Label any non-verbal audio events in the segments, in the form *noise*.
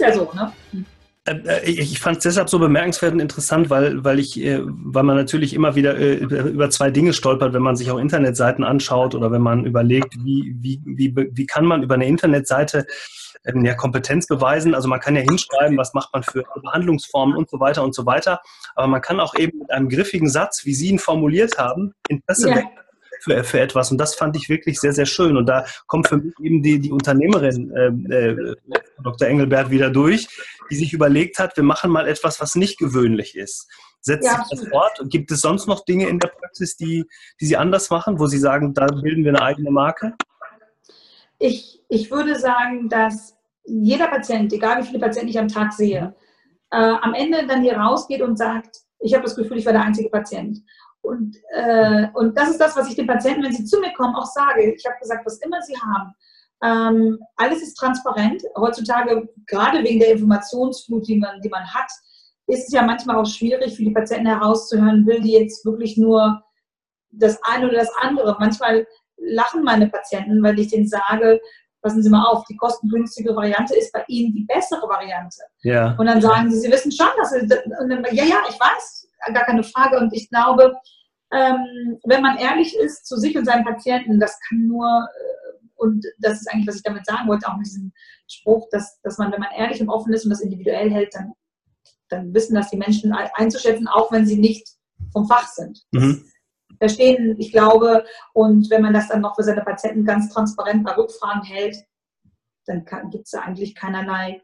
ist ja so, ne? Äh, äh, ich fand es deshalb so bemerkenswert und interessant, weil, weil, ich, äh, weil man natürlich immer wieder über zwei Dinge stolpert, wenn man sich auch Internetseiten anschaut oder wenn man überlegt, wie, wie, wie, wie kann man über eine Internetseite ähm, ja, Kompetenz beweisen. Also man kann ja hinschreiben, was macht man für Behandlungsformen und so weiter und so weiter. Aber man kann auch eben mit einem griffigen Satz, wie Sie ihn formuliert haben, Interesse ja für, für etwas. Und das fand ich wirklich sehr, sehr schön. Und da kommt für mich eben die, die Unternehmerin äh, äh, Dr. Engelbert wieder durch, die sich überlegt hat, wir machen mal etwas, was nicht gewöhnlich ist. Setzt ja, sich das fort? Gibt es sonst noch Dinge in der Praxis, die, die Sie anders machen, wo Sie sagen, da bilden wir eine eigene Marke? Ich, ich würde sagen, dass jeder Patient, egal wie viele Patienten ich am Tag sehe, äh, am Ende dann hier rausgeht und sagt, ich habe das Gefühl, ich war der einzige Patient. Und, äh, und das ist das, was ich den Patienten, wenn sie zu mir kommen, auch sage. Ich habe gesagt, was immer sie haben, ähm, alles ist transparent. Heutzutage, gerade wegen der Informationsflut, die man, die man hat, ist es ja manchmal auch schwierig für die Patienten herauszuhören, will die jetzt wirklich nur das eine oder das andere. Manchmal lachen meine Patienten, weil ich denen sage, passen Sie mal auf, die kostengünstige Variante ist bei Ihnen die bessere Variante. Ja. Und dann sagen sie, Sie wissen schon, dass Sie, dann, ja, ja, ich weiß, gar keine Frage. Und ich glaube, ähm, wenn man ehrlich ist zu sich und seinen Patienten, das kann nur, äh, und das ist eigentlich, was ich damit sagen wollte, auch mit diesem Spruch, dass, dass man, wenn man ehrlich und offen ist und das individuell hält, dann, dann wissen das die Menschen einzuschätzen, auch wenn sie nicht vom Fach sind. Mhm. Verstehen, ich glaube, und wenn man das dann noch für seine Patienten ganz transparent bei Rückfragen hält, dann gibt es eigentlich keinerlei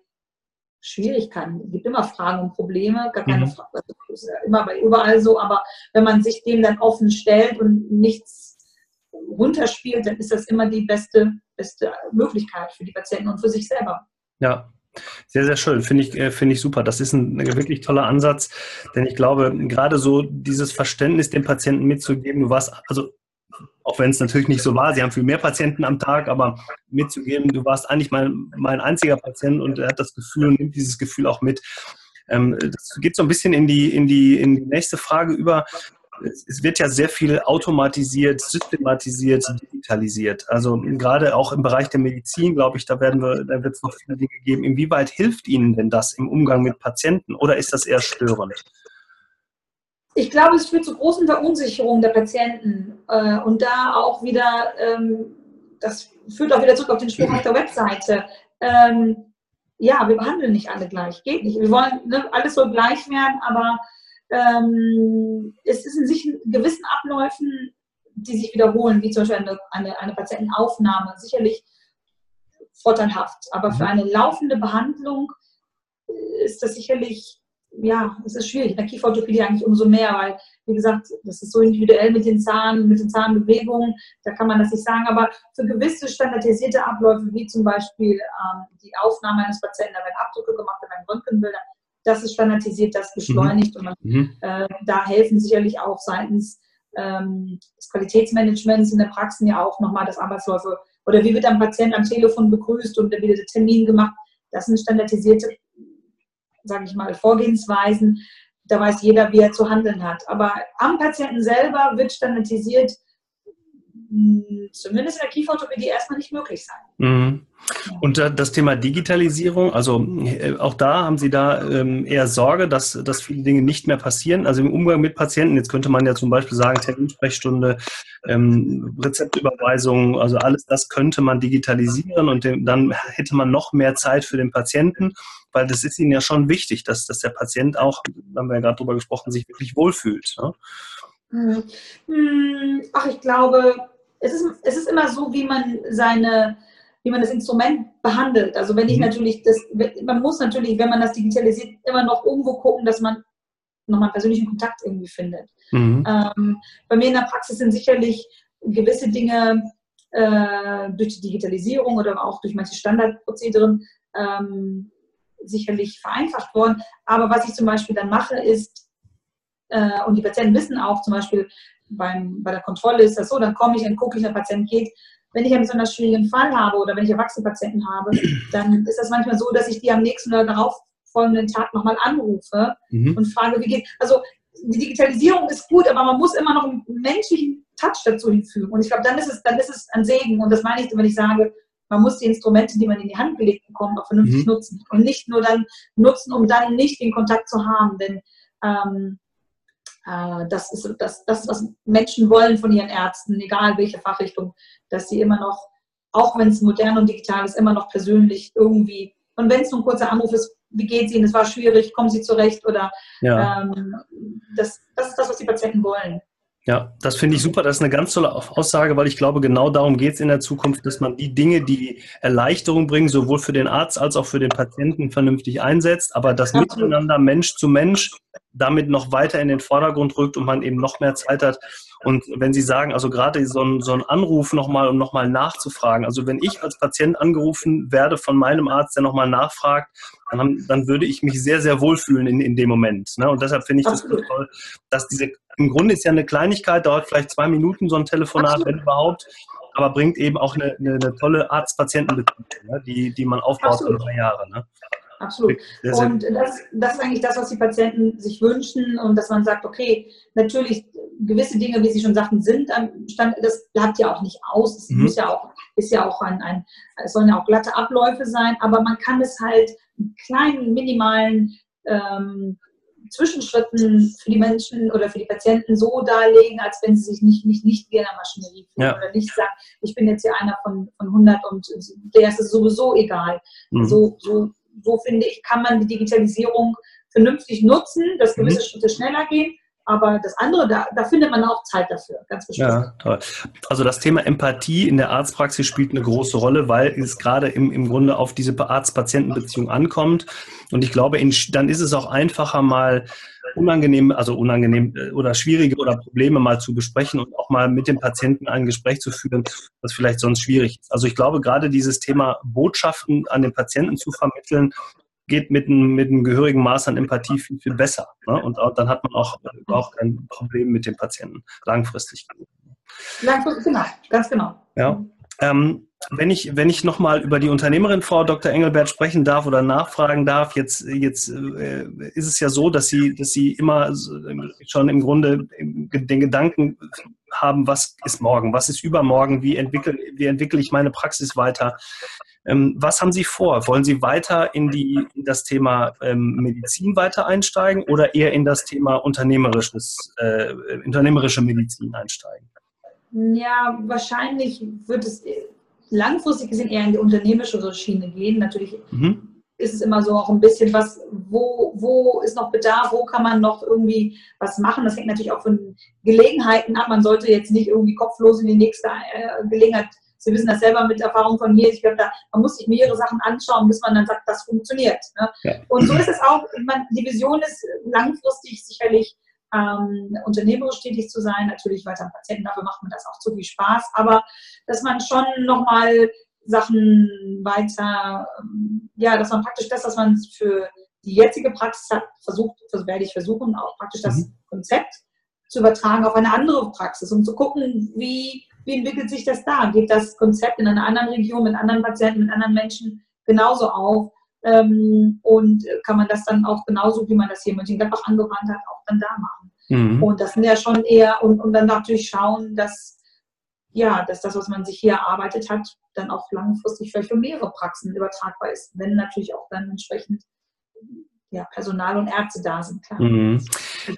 Schwierigkeiten. Es gibt immer Fragen und Probleme, gar keine mhm. Frage. Das ist ja immer bei überall so, aber wenn man sich dem dann offen stellt und nichts runterspielt, dann ist das immer die beste, beste Möglichkeit für die Patienten und für sich selber. Ja, sehr, sehr schön. Finde ich, äh, finde ich super. Das ist ein wirklich toller Ansatz, denn ich glaube, gerade so dieses Verständnis dem Patienten mitzugeben, du warst, also auch wenn es natürlich nicht so war, sie haben viel mehr Patienten am Tag, aber mitzugeben, du warst eigentlich mein, mein einziger Patient und er hat das Gefühl und nimmt dieses Gefühl auch mit. Ähm, das geht so ein bisschen in die, in die, in die nächste Frage über. Es wird ja sehr viel automatisiert, systematisiert, digitalisiert. Also gerade auch im Bereich der Medizin, glaube ich, da werden wir, da wird es noch viele Dinge geben. Inwieweit hilft Ihnen denn das im Umgang mit Patienten oder ist das eher störend? Ich glaube, es führt zu großen Verunsicherungen der Patienten. Äh, und da auch wieder, ähm, das führt auch wieder zurück auf den Spruch auf der Webseite. Ähm, ja, wir behandeln nicht alle gleich. Geht nicht. Wir wollen, ne, alles soll gleich werden, aber ähm, es ist in sich in gewissen Abläufen, die sich wiederholen, wie zum Beispiel eine, eine, Patientenaufnahme, sicherlich vorteilhaft. Aber für mhm. eine laufende Behandlung ist das sicherlich ja, es ist schwierig. In der Kieferorthopädie eigentlich umso mehr, weil, wie gesagt, das ist so individuell mit den Zahnen, mit den Zahnbewegungen, da kann man das nicht sagen. Aber für gewisse standardisierte Abläufe, wie zum Beispiel ähm, die Aufnahme eines Patienten, da werden Abdrücke gemacht, da werden Röntgenbilder, das ist standardisiert, das beschleunigt. Mhm. Und man, mhm. äh, da helfen sicherlich auch seitens ähm, des Qualitätsmanagements in der Praxis ja auch nochmal das Arbeitsläufe oder wie wird ein Patient am Telefon begrüßt und dann wird der Termin gemacht. Das sind standardisierte sage ich mal, Vorgehensweisen. Da weiß jeder, wie er zu handeln hat. Aber am Patienten selber wird standardisiert, hm, zumindest in der Kieferorthopädie, erstmal nicht möglich sein. Mhm. Und das Thema Digitalisierung, also äh, auch da haben Sie da ähm, eher Sorge, dass, dass viele Dinge nicht mehr passieren. Also im Umgang mit Patienten, jetzt könnte man ja zum Beispiel sagen, Terminsprechstunde, ähm, Rezeptüberweisung, also alles das könnte man digitalisieren und dann hätte man noch mehr Zeit für den Patienten, weil das ist Ihnen ja schon wichtig, dass, dass der Patient auch, da haben wir ja gerade drüber gesprochen, sich wirklich wohlfühlt. Ne? Hm. hm ach, ich glaube, es ist, es ist immer so, wie man seine wie man das Instrument behandelt. Also wenn ich mhm. natürlich das, man muss natürlich, wenn man das digitalisiert, immer noch irgendwo gucken, dass man nochmal persönlichen Kontakt irgendwie findet. Mhm. Ähm, bei mir in der Praxis sind sicherlich gewisse Dinge äh, durch die Digitalisierung oder auch durch manche Standardprozederen ähm, sicherlich vereinfacht worden. Aber was ich zum Beispiel dann mache, ist, äh, und die Patienten wissen auch zum Beispiel, beim, bei der Kontrolle ist das so, dann komme ich und gucke ich, der Patient geht, wenn ich einen besonders schwierigen Fall habe oder wenn ich erwachsene Patienten habe, *clears throat* dann ist das manchmal so, dass ich die am nächsten oder darauf folgenden Tag nochmal anrufe mhm. und frage, wie geht. Also die Digitalisierung ist gut, aber man muss immer noch einen menschlichen Touch dazu hinfügen. Und ich glaube, dann ist es, dann ist es ein Segen. Und das meine ich, wenn ich sage, man muss die Instrumente, die man in die Hand gelegt bekommt, auch vernünftig mhm. nutzen. Und nicht nur dann nutzen, um dann nicht den Kontakt zu haben. Denn ähm, äh, das, ist das, das, was Menschen wollen von ihren Ärzten, egal welche Fachrichtung, dass sie immer noch, auch wenn es modern und digital ist, immer noch persönlich irgendwie, und wenn es nur ein kurzer Anruf ist, wie geht es Ihnen, es war schwierig, kommen Sie zurecht oder ja. ähm, das, das ist das, was die Patienten wollen. Ja, das finde ich super. Das ist eine ganz tolle Aussage, weil ich glaube, genau darum geht es in der Zukunft, dass man die Dinge, die Erleichterung bringen, sowohl für den Arzt als auch für den Patienten vernünftig einsetzt, aber das Miteinander Mensch zu Mensch damit noch weiter in den Vordergrund rückt und man eben noch mehr Zeit hat. Und wenn Sie sagen, also gerade so ein, so ein Anruf nochmal, um nochmal nachzufragen, also wenn ich als Patient angerufen werde von meinem Arzt, der nochmal nachfragt, dann, haben, dann würde ich mich sehr, sehr wohlfühlen in, in dem Moment. Ne? Und deshalb finde ich das toll, dass diese, im Grunde ist ja eine Kleinigkeit, dauert vielleicht zwei Minuten so ein Telefonat, Absolut. wenn überhaupt, aber bringt eben auch eine, eine, eine tolle Arzt-Patienten-Beziehung, ne? die, die man aufbaut Absolut. über Jahre. Ne? absolut. Und das, das ist eigentlich das, was die Patienten sich wünschen und dass man sagt, okay, natürlich gewisse Dinge, wie Sie schon sagten, sind am Stand, das bleibt ja auch nicht aus. Es mhm. ja auch, ist ja auch ein, ein, es sollen ja auch glatte Abläufe sein, aber man kann es halt in kleinen, minimalen ähm, Zwischenschritten für die Menschen oder für die Patienten so darlegen, als wenn sie sich nicht, nicht, nicht wie in der Maschinerie fühlen ja. oder nicht sagen, ich bin jetzt hier einer von, von 100 und der ist es sowieso egal. Mhm. So, so so finde ich, kann man die Digitalisierung vernünftig nutzen, dass gewisse mhm. Schritte schneller gehen. Aber das andere, da, da findet man auch Zeit dafür, ganz bestimmt. Ja, toll. Also das Thema Empathie in der Arztpraxis spielt eine große Rolle, weil es gerade im, im Grunde auf diese Arzt-Patienten-Beziehung ankommt. Und ich glaube, in, dann ist es auch einfacher, mal unangenehm, also unangenehm äh, oder schwierige oder Probleme mal zu besprechen und auch mal mit dem Patienten ein Gespräch zu führen, was vielleicht sonst schwierig ist. Also ich glaube, gerade dieses Thema Botschaften an den Patienten zu vermitteln, geht mit einem, mit einem gehörigen Maß an Empathie viel, viel besser. Ne? Und auch, dann hat man auch überhaupt kein Problem mit dem Patienten langfristig. Langfristig, genau, ganz genau. Ja. Ähm, wenn ich, wenn ich nochmal über die Unternehmerin Frau Dr. Engelbert sprechen darf oder nachfragen darf, jetzt, jetzt äh, ist es ja so, dass Sie, dass Sie immer schon im Grunde den Gedanken haben, was ist morgen, was ist übermorgen, wie entwickle, wie entwickle ich meine Praxis weiter. Ähm, was haben Sie vor? Wollen Sie weiter in, die, in das Thema ähm, Medizin weiter einsteigen oder eher in das Thema unternehmerisches, äh, unternehmerische Medizin einsteigen? Ja, wahrscheinlich wird es langfristig gesehen eher in die unternehmerische Schiene gehen. Natürlich mhm. ist es immer so auch ein bisschen was, wo, wo ist noch Bedarf, wo kann man noch irgendwie was machen. Das hängt natürlich auch von Gelegenheiten ab. Man sollte jetzt nicht irgendwie kopflos in die nächste äh, Gelegenheit Sie wissen das selber mit Erfahrung von mir. Ich glaube, da, man muss sich mehrere Sachen anschauen, bis man dann sagt, das funktioniert. Ne? Ja. Und so ist es auch. Man, die Vision ist langfristig sicherlich ähm, unternehmerisch tätig zu sein, natürlich weiter am Patienten, dafür macht man das auch zu viel Spaß, aber dass man schon nochmal Sachen weiter, ähm, ja, dass man praktisch das, was man für die jetzige Praxis hat, versucht, das werde ich versuchen, auch praktisch das mhm. Konzept zu übertragen auf eine andere Praxis, um zu gucken, wie, wie entwickelt sich das da? Geht das Konzept in einer anderen Region mit anderen Patienten, mit anderen Menschen genauso auf? Ähm, und kann man das dann auch genauso, wie man das hier in Mönchengladbach angewandt hat, auch dann da machen. Mhm. Und das sind ja schon eher, und, und dann natürlich schauen, dass, ja, dass das, was man sich hier erarbeitet hat, dann auch langfristig vielleicht für mehrere Praxen übertragbar ist, wenn natürlich auch dann entsprechend ja, Personal und Ärzte da sind. Klar. Mhm.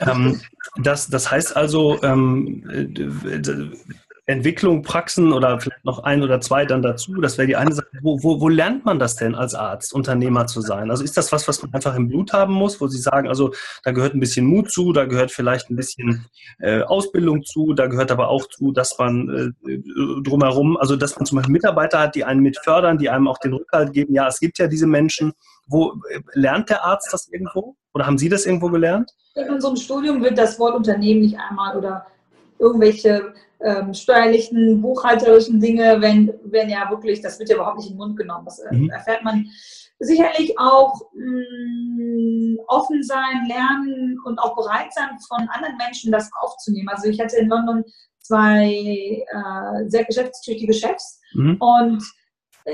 Ähm, das, das heißt also, ähm, Entwicklung, Praxen oder vielleicht noch ein oder zwei dann dazu. Das wäre die eine Sache. Wo, wo, wo lernt man das denn als Arzt, Unternehmer zu sein? Also ist das was, was man einfach im Blut haben muss, wo Sie sagen, also da gehört ein bisschen Mut zu, da gehört vielleicht ein bisschen äh, Ausbildung zu, da gehört aber auch zu, dass man äh, drumherum, also dass man zum Beispiel Mitarbeiter hat, die einen mit fördern, die einem auch den Rückhalt geben. Ja, es gibt ja diese Menschen. Wo äh, lernt der Arzt das irgendwo? Oder haben Sie das irgendwo gelernt? In unserem Studium wird das Wort Unternehmen nicht einmal oder irgendwelche ähm, steuerlichen, buchhalterischen Dinge, wenn, wenn ja wirklich, das wird ja überhaupt nicht in den Mund genommen. Das äh, mhm. erfährt man sicherlich auch mh, mm, offen sein, lernen und auch bereit sein, von anderen Menschen das aufzunehmen. Also ich hatte in London zwei äh, sehr geschäftstüchtige Chefs mhm. und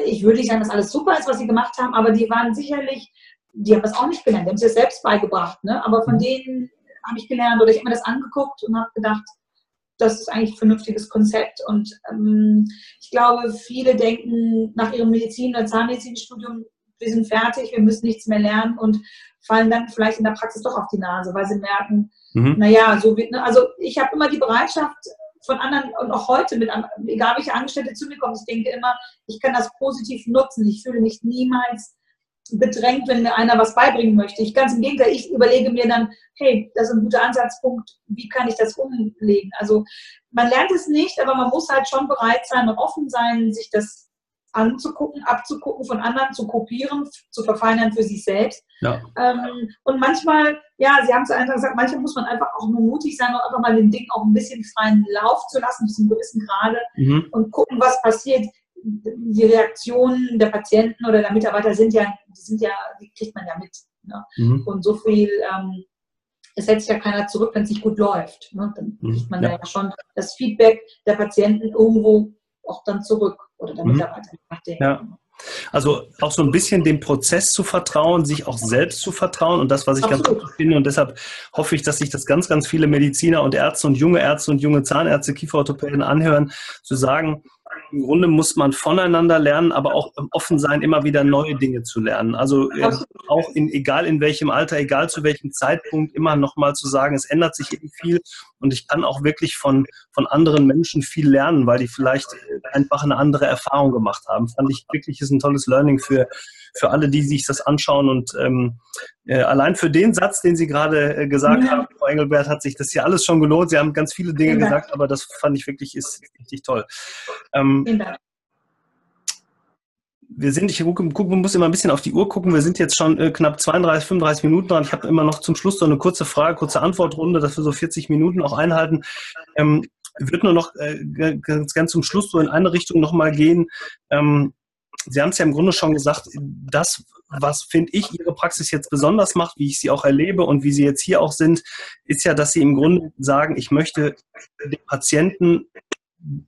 ich würde nicht sagen, dass alles super ist, was sie gemacht haben, aber die waren sicherlich, die haben das auch nicht gelernt, die haben es ja selbst beigebracht, ne? aber von mhm. denen habe ich gelernt oder ich habe mir das angeguckt und habe gedacht, das ist eigentlich ein vernünftiges Konzept. Und ähm, ich glaube, viele denken nach ihrem Medizin- oder Zahnmedizinstudium, wir sind fertig, wir müssen nichts mehr lernen und fallen dann vielleicht in der Praxis doch auf die Nase, weil sie merken, mhm. naja, so wird, ne? also ich habe immer die Bereitschaft von anderen und auch heute mit, egal welche Angestellte zu mir kommen, ich denke immer, ich kann das positiv nutzen. Ich fühle mich niemals bedrängt, wenn mir einer was beibringen möchte. Ich ganz im Gegenteil, ich überlege mir dann, hey, das ist ein guter Ansatzpunkt, wie kann ich das umlegen? Also man lernt es nicht, aber man muss halt schon bereit sein und offen sein, sich das anzugucken, abzugucken, von anderen zu kopieren, zu verfeinern für sich selbst. Ja. Ähm, und manchmal, ja, Sie haben es einfach gesagt, manchmal muss man einfach auch nur mutig sein und einfach mal den Ding auch ein bisschen freien Lauf zu lassen, bis zu einem gewissen Grade mhm. und gucken, was passiert. Die Reaktionen der Patienten oder der Mitarbeiter sind ja, die sind ja, die kriegt man ja mit. Ne? Mhm. Und so viel, ähm, es setzt ja keiner zurück, wenn es nicht gut läuft. Ne? Dann mhm. kriegt man ja. ja schon das Feedback der Patienten irgendwo auch dann zurück oder der mhm. Mitarbeiter. Mhm. Ja. Also auch so ein bisschen dem Prozess zu vertrauen, sich auch selbst zu vertrauen und das, was ich Absolut. ganz gut finde. Und deshalb hoffe ich, dass sich das ganz, ganz viele Mediziner und Ärzte und junge Ärzte und junge Zahnärzte, Kieferorthopäden anhören, zu sagen, im Grunde muss man voneinander lernen, aber auch offen sein, immer wieder neue Dinge zu lernen. Also äh, auch in, egal in welchem Alter, egal zu welchem Zeitpunkt, immer nochmal zu sagen, es ändert sich eben viel und ich kann auch wirklich von, von anderen Menschen viel lernen, weil die vielleicht einfach eine andere Erfahrung gemacht haben. Fand ich wirklich ist ein tolles Learning für, für alle, die sich das anschauen. Und ähm, äh, allein für den Satz, den Sie gerade äh, gesagt ja. haben, Frau Engelbert, hat sich das hier alles schon gelohnt. Sie haben ganz viele Dinge gesagt, aber das fand ich wirklich ist richtig toll. Ähm, wir sind, ich gucke, guck, man muss immer ein bisschen auf die Uhr gucken. Wir sind jetzt schon äh, knapp 32, 35 Minuten dran. Ich habe immer noch zum Schluss so eine kurze Frage, kurze Antwortrunde, dass wir so 40 Minuten auch einhalten. Ähm, würde nur noch äh, ganz, ganz zum Schluss so in eine Richtung nochmal gehen. Ähm, Sie haben es ja im Grunde schon gesagt, das, was finde ich Ihre Praxis jetzt besonders macht, wie ich sie auch erlebe und wie Sie jetzt hier auch sind, ist ja, dass Sie im Grunde sagen, ich möchte den Patienten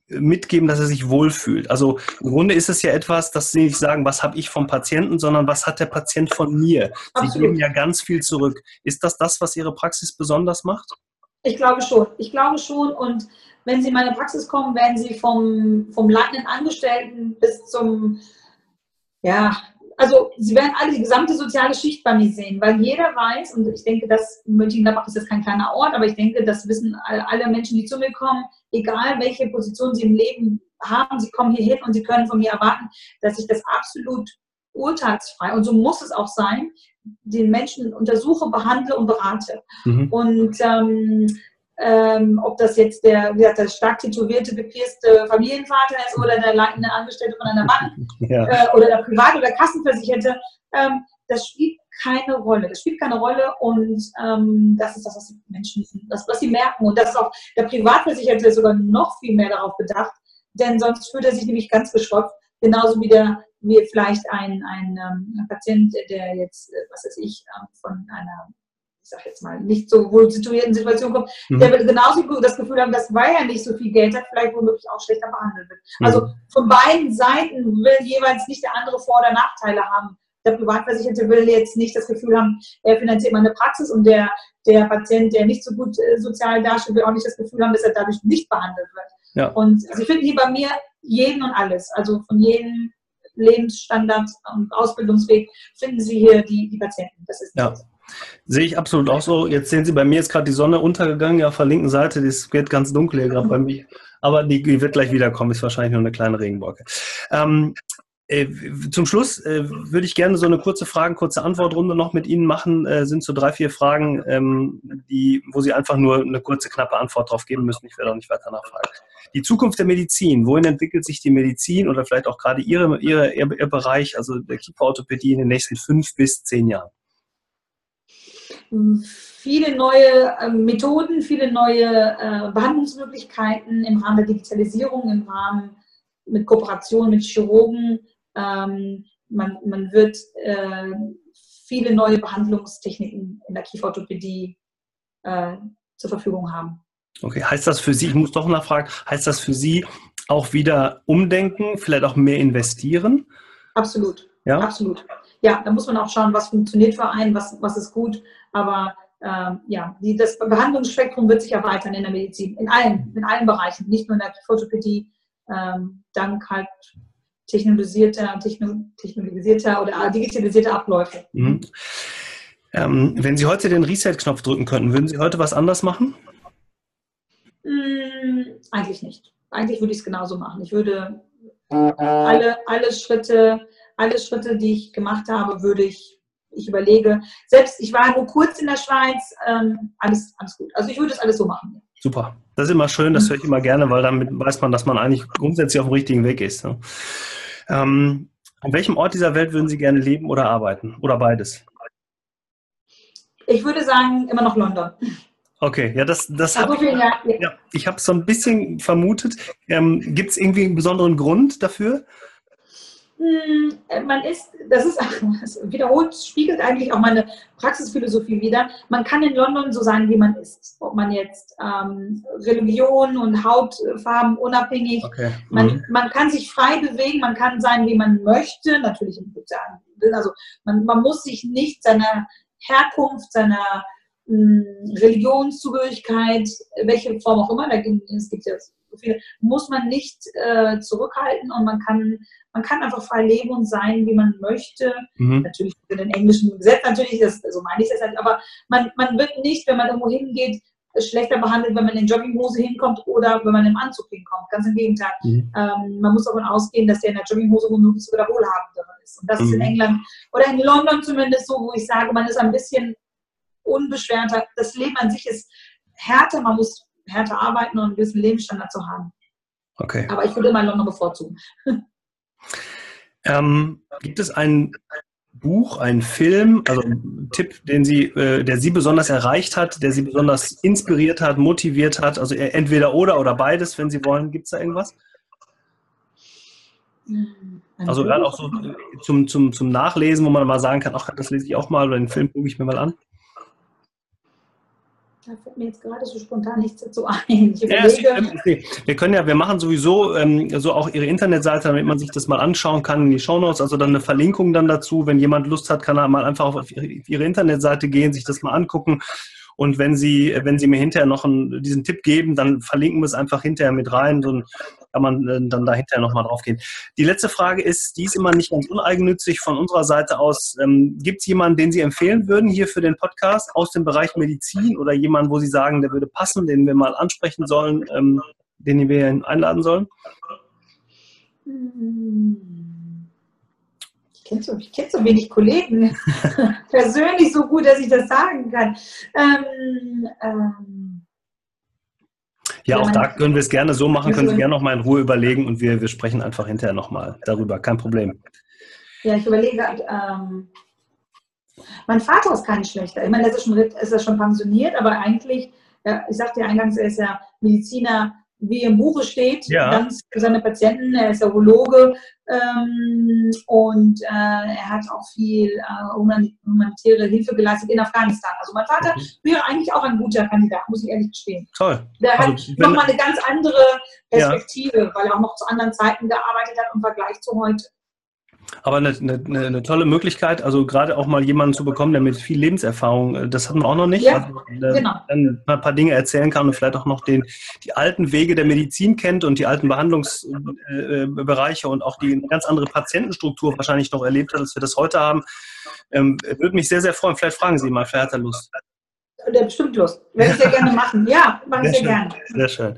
mitgeben, dass er sich wohlfühlt. Also im Grunde ist es ja etwas, dass Sie nicht sagen, was habe ich vom Patienten, sondern was hat der Patient von mir. Absolut. Sie geben ja ganz viel zurück. Ist das das, was Ihre Praxis besonders macht? Ich glaube schon. Ich glaube schon. Und wenn Sie in meine Praxis kommen, werden Sie vom, vom leitenden Angestellten bis zum ja, also Sie werden alle die gesamte soziale Schicht bei mir sehen, weil jeder weiß, und ich denke, dass Mönchengladbach ist jetzt kein kleiner Ort, aber ich denke, das wissen alle Menschen, die zu mir kommen, egal welche Position sie im Leben haben, sie kommen hier hin und sie können von mir erwarten, dass ich das absolut urteilsfrei, und so muss es auch sein, den Menschen untersuche, behandle und berate. Mhm. Und ähm, ähm, ob das jetzt der, wie gesagt, der stark titulierte, bepierste Familienvater ist oder der leitende Angestellte von einer Bank *laughs* ja. äh, oder der Privat- oder Kassenversicherte, ähm, das spielt keine Rolle. Das spielt keine Rolle und ähm, das ist das, was die Menschen, das, was sie merken. Und das ist auch der Privatversicherte sogar noch viel mehr darauf bedacht, denn sonst fühlt er sich nämlich ganz geschrotzt, genauso wie der wie vielleicht ein, ein, ein ähm, Patient, der jetzt, äh, was weiß ich, ähm, von einer ich sag jetzt mal, nicht so wohl situierten Situation kommt, mhm. der wird genauso das Gefühl haben, dass weil er nicht so viel Geld hat, vielleicht womöglich auch schlechter behandelt wird. Mhm. Also von beiden Seiten will jeweils nicht der andere Vor- oder Nachteile haben. Der Privatversicherte will jetzt nicht das Gefühl haben, er finanziert meine Praxis und der, der Patient, der nicht so gut äh, sozial dasteht, will auch nicht das Gefühl haben, dass er dadurch nicht behandelt wird. Ja. Und Sie finden hier bei mir jeden und alles. Also von jedem Lebensstandard und Ausbildungsweg finden Sie hier die, die Patienten. Das ist ja. Das. Sehe ich absolut auch so. Jetzt sehen Sie, bei mir ist gerade die Sonne untergegangen, ja, auf der linken Seite, das wird ganz dunkel hier gerade bei mir. Aber die, die, wird gleich wiederkommen, ist wahrscheinlich nur eine kleine Regenwolke. Ähm, äh, zum Schluss äh, würde ich gerne so eine kurze Fragen, kurze Antwortrunde noch mit Ihnen machen. Äh, sind so drei, vier Fragen, ähm, die, wo Sie einfach nur eine kurze, knappe Antwort drauf geben müssen. Ich werde auch nicht weiter nachfragen. Die Zukunft der Medizin. Wohin entwickelt sich die Medizin oder vielleicht auch gerade Ihre, Ihre, Ihr, Ihr Bereich, also der Kieferorthopädie in den nächsten fünf bis zehn Jahren? Viele neue äh, Methoden, viele neue äh, Behandlungsmöglichkeiten im Rahmen der Digitalisierung, im Rahmen mit Kooperation mit Chirurgen. Ähm, man, man wird äh, viele neue Behandlungstechniken in der Kieferorthopädie äh, zur Verfügung haben. Okay, heißt das für Sie, ich muss doch nachfragen, heißt das für Sie auch wieder umdenken, vielleicht auch mehr investieren? Absolut. Ja? Absolut. Ja, da muss man auch schauen, was funktioniert für einen, was, was ist gut. Aber ähm, ja, die, das Behandlungsspektrum wird sich erweitern in der Medizin, in allen, in allen Bereichen, nicht nur in der Orthopädie, ähm, dank halt technologisierter, technologisierter oder digitalisierter Abläufe. Mhm. Ähm, wenn Sie heute den Reset-Knopf drücken könnten, würden Sie heute was anders machen? Mm, eigentlich nicht. Eigentlich würde ich es genauso machen. Ich würde alle, alle Schritte, alle Schritte, die ich gemacht habe, würde ich, ich überlege, selbst ich war nur kurz in der Schweiz, ähm, alles, alles gut. Also ich würde es alles so machen. Super. Das ist immer schön, das höre ich immer gerne, weil damit weiß man, dass man eigentlich grundsätzlich auf dem richtigen Weg ist. Ne? Ähm, an welchem Ort dieser Welt würden Sie gerne leben oder arbeiten? Oder beides? Ich würde sagen, immer noch London. Okay, ja, das, das habe ich, ja, ja. ich habe so ein bisschen vermutet. Ähm, Gibt es irgendwie einen besonderen Grund dafür? Hm, man ist, das ist das wiederholt, spiegelt eigentlich auch meine Praxisphilosophie wieder. Man kann in London so sein, wie man ist. Ob man jetzt ähm, Religion und Hautfarben unabhängig, okay. man, mhm. man kann sich frei bewegen, man kann sein, wie man möchte, natürlich im sozialen Also man, man muss sich nicht seiner Herkunft, seiner Religionszugehörigkeit, welche Form auch immer, da gibt, es gibt ja viele, muss man nicht äh, zurückhalten und man kann, man kann einfach frei leben und sein, wie man möchte. Mhm. Natürlich in den englischen Gesetz, natürlich, das, so meine ich es halt, aber man, man wird nicht, wenn man irgendwo hingeht, schlechter behandelt, wenn man in Jogginghose hinkommt oder wenn man im Anzug hinkommt. Ganz im Gegenteil. Mhm. Ähm, man muss davon ausgehen, dass der in der Jogginghose womöglich sogar wohlhabender ist. Und das mhm. ist in mhm. England oder in London zumindest so, wo ich sage, man ist ein bisschen unbeschwerter. Das Leben an sich ist härter, man muss härter arbeiten und einen gewissen Lebensstandard zu haben. Okay. Aber ich würde mal London bevorzugen. *laughs* Ähm, gibt es ein Buch, einen Film, also ein Tipp, den Sie, äh, der Sie besonders erreicht hat, der Sie besonders inspiriert hat, motiviert hat? Also entweder oder oder beides, wenn Sie wollen. Gibt es da irgendwas? Hm, also gerade auch so zum, zum, zum Nachlesen, wo man mal sagen kann, ach, das lese ich auch mal oder den Film gucke ich mir mal an. Da fällt mir jetzt gerade so spontan nichts dazu ein. Ja, wir können ja, wir machen sowieso ähm, so auch Ihre Internetseite, damit man sich das mal anschauen kann in die Shownotes, also dann eine Verlinkung dann dazu. Wenn jemand Lust hat, kann er mal einfach auf Ihre Internetseite gehen, sich das mal angucken und wenn Sie, wenn Sie mir hinterher noch einen, diesen Tipp geben, dann verlinken wir es einfach hinterher mit rein. Dann kann man äh, dann da hinterher nochmal drauf gehen. Die letzte Frage ist, die ist immer nicht ganz uneigennützig von unserer Seite aus. Ähm, Gibt es jemanden, den Sie empfehlen würden hier für den Podcast aus dem Bereich Medizin oder jemanden, wo Sie sagen, der würde passen, den wir mal ansprechen sollen, ähm, den wir einladen sollen? Hm kenne so, ich kenn so wenig Kollegen *laughs* persönlich so gut, dass ich das sagen kann. Ähm, ähm, ja, auch da können wir es gerne so machen, können Sie gerne noch mal in Ruhe überlegen und wir, wir sprechen einfach hinterher nochmal darüber, kein Problem. Ja, ich überlege, ähm, mein Vater ist kein schlechter. Ich meine, der ist schon, ist ja schon pensioniert, aber eigentlich, ich sagte ja eingangs, er ist ja Mediziner wie im Buche steht, ja. ganz für seine Patienten. Er ist Urologe ähm, und äh, er hat auch viel äh, humanitäre Hilfe geleistet in Afghanistan. Also mein Vater okay. wäre eigentlich auch ein guter Kandidat, muss ich ehrlich gestehen. Toll. Der also, hat nochmal eine ganz andere Perspektive, ja. weil er auch noch zu anderen Zeiten gearbeitet hat im Vergleich zu heute. Aber eine, eine, eine, tolle Möglichkeit, also gerade auch mal jemanden zu bekommen, der mit viel Lebenserfahrung, äh, das hatten wir auch noch nicht, ja, also, genau. dann ein paar Dinge erzählen kann und vielleicht auch noch den, die alten Wege der Medizin kennt und die alten Behandlungsbereiche äh, und auch die ganz andere Patientenstruktur wahrscheinlich noch erlebt hat, als wir das heute haben. Ähm, würde mich sehr, sehr freuen. Vielleicht fragen Sie mal, vielleicht hat er Lust. Der bestimmt Lust. Werde ich sehr gerne machen. Ja, mache ich sehr, sehr gerne. Sehr schön.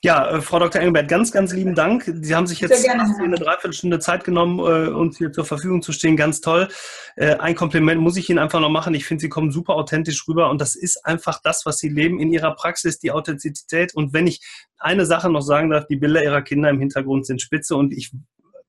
Ja, äh, Frau Dr. Engelbert, ganz, ganz lieben Dank. Sie haben sich jetzt eine Dreiviertelstunde Zeit genommen, äh, uns hier zur Verfügung zu stehen. Ganz toll. Äh, ein Kompliment muss ich Ihnen einfach noch machen. Ich finde, Sie kommen super authentisch rüber und das ist einfach das, was Sie leben in Ihrer Praxis, die Authentizität. Und wenn ich eine Sache noch sagen darf, die Bilder Ihrer Kinder im Hintergrund sind spitze und ich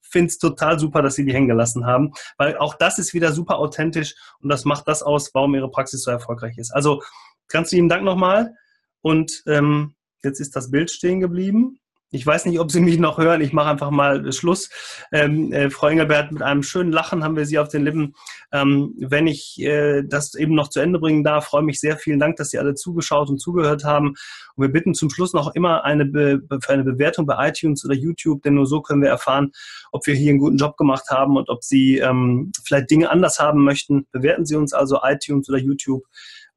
finde es total super, dass Sie die hängen gelassen haben, weil auch das ist wieder super authentisch und das macht das aus, warum Ihre Praxis so erfolgreich ist. Also ganz lieben Dank nochmal und ähm, Jetzt ist das Bild stehen geblieben. Ich weiß nicht, ob Sie mich noch hören. Ich mache einfach mal Schluss. Ähm, äh, Frau Engelbert, mit einem schönen Lachen haben wir Sie auf den Lippen. Ähm, wenn ich äh, das eben noch zu Ende bringen darf, freue mich sehr. Vielen Dank, dass Sie alle zugeschaut und zugehört haben. Und wir bitten zum Schluss noch immer eine für eine Bewertung bei iTunes oder YouTube, denn nur so können wir erfahren, ob wir hier einen guten Job gemacht haben und ob Sie ähm, vielleicht Dinge anders haben möchten. Bewerten Sie uns also iTunes oder YouTube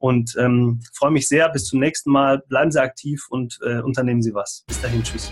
Und ähm, freue mich sehr. Bis zum nächsten Mal. Bleiben Sie aktiv und äh, unternehmen Sie was. Bis dahin. Tschüss.